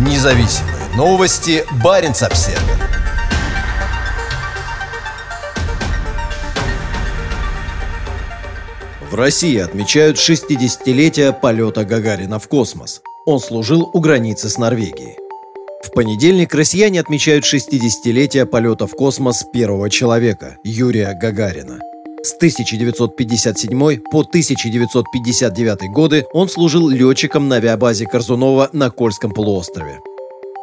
Независимые новости. Барин обсерва В России отмечают 60-летие полета Гагарина в космос. Он служил у границы с Норвегией. В понедельник россияне отмечают 60-летие полета в космос первого человека – Юрия Гагарина. С 1957 по 1959 годы он служил летчиком на авиабазе Корзунова на Кольском полуострове.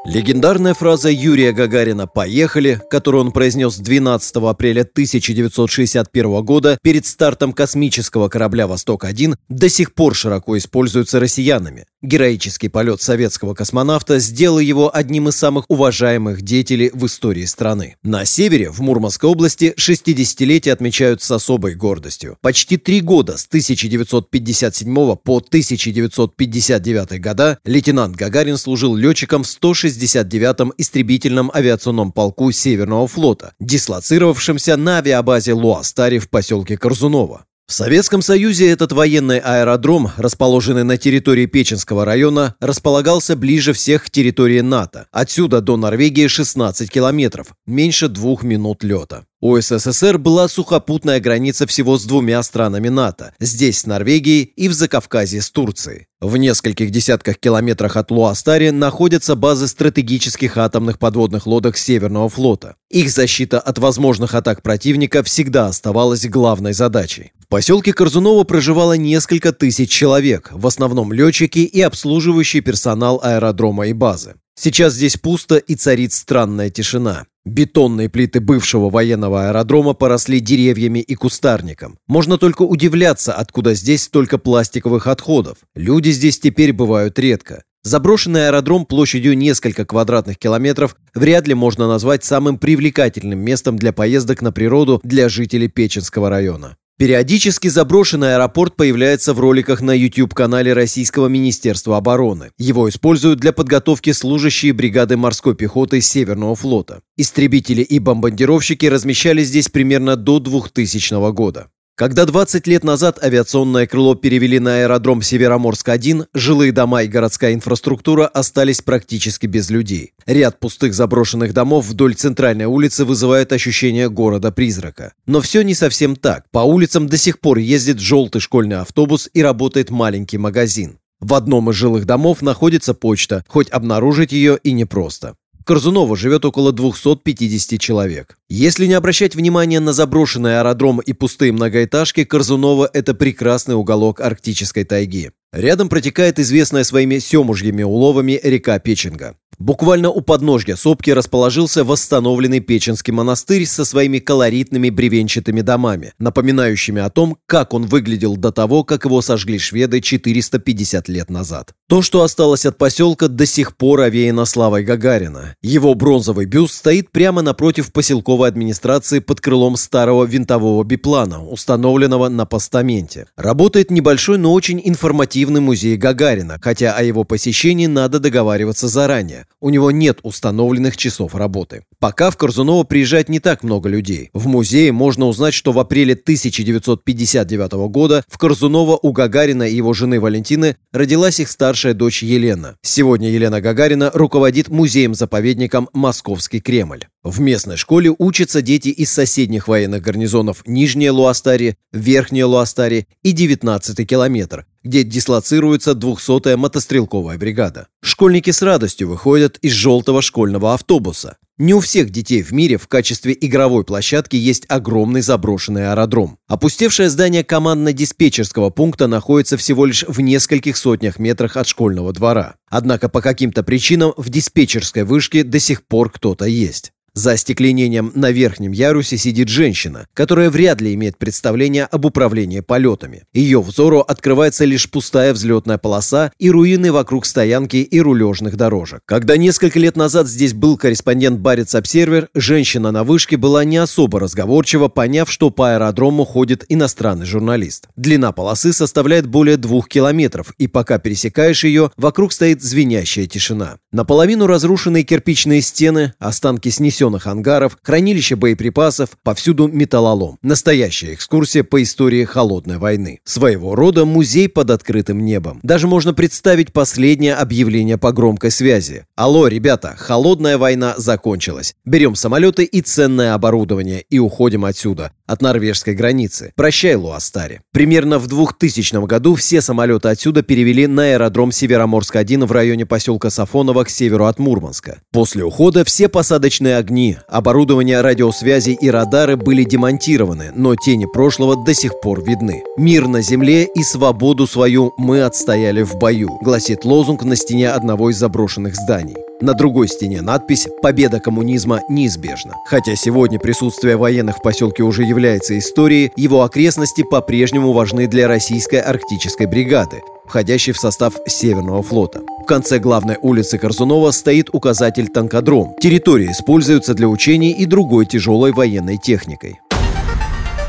Легендарная фраза Юрия Гагарина «Поехали», которую он произнес 12 апреля 1961 года перед стартом космического корабля «Восток-1», до сих пор широко используется россиянами. Героический полет советского космонавта сделал его одним из самых уважаемых деятелей в истории страны. На севере, в Мурманской области, 60-летие отмечают с особой гордостью. Почти три года, с 1957 по 1959 года, лейтенант Гагарин служил летчиком в 160 69-м истребительном авиационном полку Северного флота, дислоцировавшемся на авиабазе Луастари в поселке Корзунова. В Советском Союзе этот военный аэродром, расположенный на территории Печенского района, располагался ближе всех к территории НАТО. Отсюда до Норвегии 16 километров, меньше двух минут лета. У СССР была сухопутная граница всего с двумя странами НАТО, здесь с Норвегией и в Закавказье с Турцией. В нескольких десятках километрах от Луастари находятся базы стратегических атомных подводных лодок Северного флота. Их защита от возможных атак противника всегда оставалась главной задачей. В поселке Корзуново проживало несколько тысяч человек, в основном летчики и обслуживающий персонал аэродрома и базы. Сейчас здесь пусто и царит странная тишина. Бетонные плиты бывшего военного аэродрома поросли деревьями и кустарником. Можно только удивляться, откуда здесь столько пластиковых отходов. Люди здесь теперь бывают редко. Заброшенный аэродром площадью несколько квадратных километров вряд ли можно назвать самым привлекательным местом для поездок на природу для жителей Печенского района. Периодически заброшенный аэропорт появляется в роликах на YouTube-канале Российского Министерства обороны. Его используют для подготовки служащие бригады морской пехоты Северного флота. Истребители и бомбардировщики размещались здесь примерно до 2000 года. Когда 20 лет назад авиационное крыло перевели на аэродром Североморск-1, жилые дома и городская инфраструктура остались практически без людей. Ряд пустых заброшенных домов вдоль центральной улицы вызывает ощущение города-призрака. Но все не совсем так. По улицам до сих пор ездит желтый школьный автобус и работает маленький магазин. В одном из жилых домов находится почта, хоть обнаружить ее и непросто. Корзуново живет около 250 человек. Если не обращать внимания на заброшенный аэродром и пустые многоэтажки, Корзуново – это прекрасный уголок арктической тайги. Рядом протекает известная своими семужьими уловами река Печенга. Буквально у подножья сопки расположился восстановленный Печенский монастырь со своими колоритными бревенчатыми домами, напоминающими о том, как он выглядел до того, как его сожгли шведы 450 лет назад. То, что осталось от поселка, до сих пор овеяно славой Гагарина. Его бронзовый бюст стоит прямо напротив поселковой администрации под крылом старого винтового биплана, установленного на постаменте. Работает небольшой, но очень информативный музей Гагарина, хотя о его посещении надо договариваться заранее. У него нет установленных часов работы. Пока в Корзуново приезжает не так много людей. В музее можно узнать, что в апреле 1959 года в Корзуново у Гагарина и его жены Валентины родилась их старшая дочь Елена. Сегодня Елена Гагарина руководит музеем-заповедником «Московский Кремль». В местной школе учатся дети из соседних военных гарнизонов Нижняя Луастари, Верхняя Луастари и 19-й километр, где дислоцируется 200-я мотострелковая бригада. Школьники с радостью выходят из желтого школьного автобуса. Не у всех детей в мире в качестве игровой площадки есть огромный заброшенный аэродром. Опустевшее здание командно-диспетчерского пункта находится всего лишь в нескольких сотнях метрах от школьного двора. Однако по каким-то причинам в диспетчерской вышке до сих пор кто-то есть. За остекленением на верхнем ярусе сидит женщина, которая вряд ли имеет представление об управлении полетами. Ее взору открывается лишь пустая взлетная полоса и руины вокруг стоянки и рулежных дорожек. Когда несколько лет назад здесь был корреспондент Барец Обсервер, женщина на вышке была не особо разговорчива, поняв, что по аэродрому ходит иностранный журналист. Длина полосы составляет более двух километров, и пока пересекаешь ее, вокруг стоит звенящая тишина. Наполовину разрушенные кирпичные стены, останки снесенных плетеных ангаров, хранилище боеприпасов, повсюду металлолом. Настоящая экскурсия по истории Холодной войны. Своего рода музей под открытым небом. Даже можно представить последнее объявление по громкой связи. Алло, ребята, Холодная война закончилась. Берем самолеты и ценное оборудование и уходим отсюда, от норвежской границы. Прощай, Луастари. Примерно в 2000 году все самолеты отсюда перевели на аэродром Североморск-1 в районе поселка Сафоново к северу от Мурманска. После ухода все посадочные огни, оборудование радиосвязи и радары были демонтированы, но тени прошлого до сих пор видны. «Мир на земле и свободу свою мы отстояли в бою», гласит лозунг на стене одного из заброшенных зданий. На другой стене надпись «Победа коммунизма неизбежна». Хотя сегодня присутствие военных в поселке уже является историей, его окрестности по-прежнему важны для российской арктической бригады, входящей в состав Северного флота. В конце главной улицы Корзунова стоит указатель «Танкодром». Территория используется для учений и другой тяжелой военной техникой.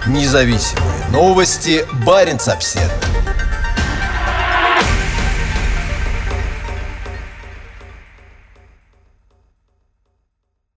Независимые новости. Барин обседный.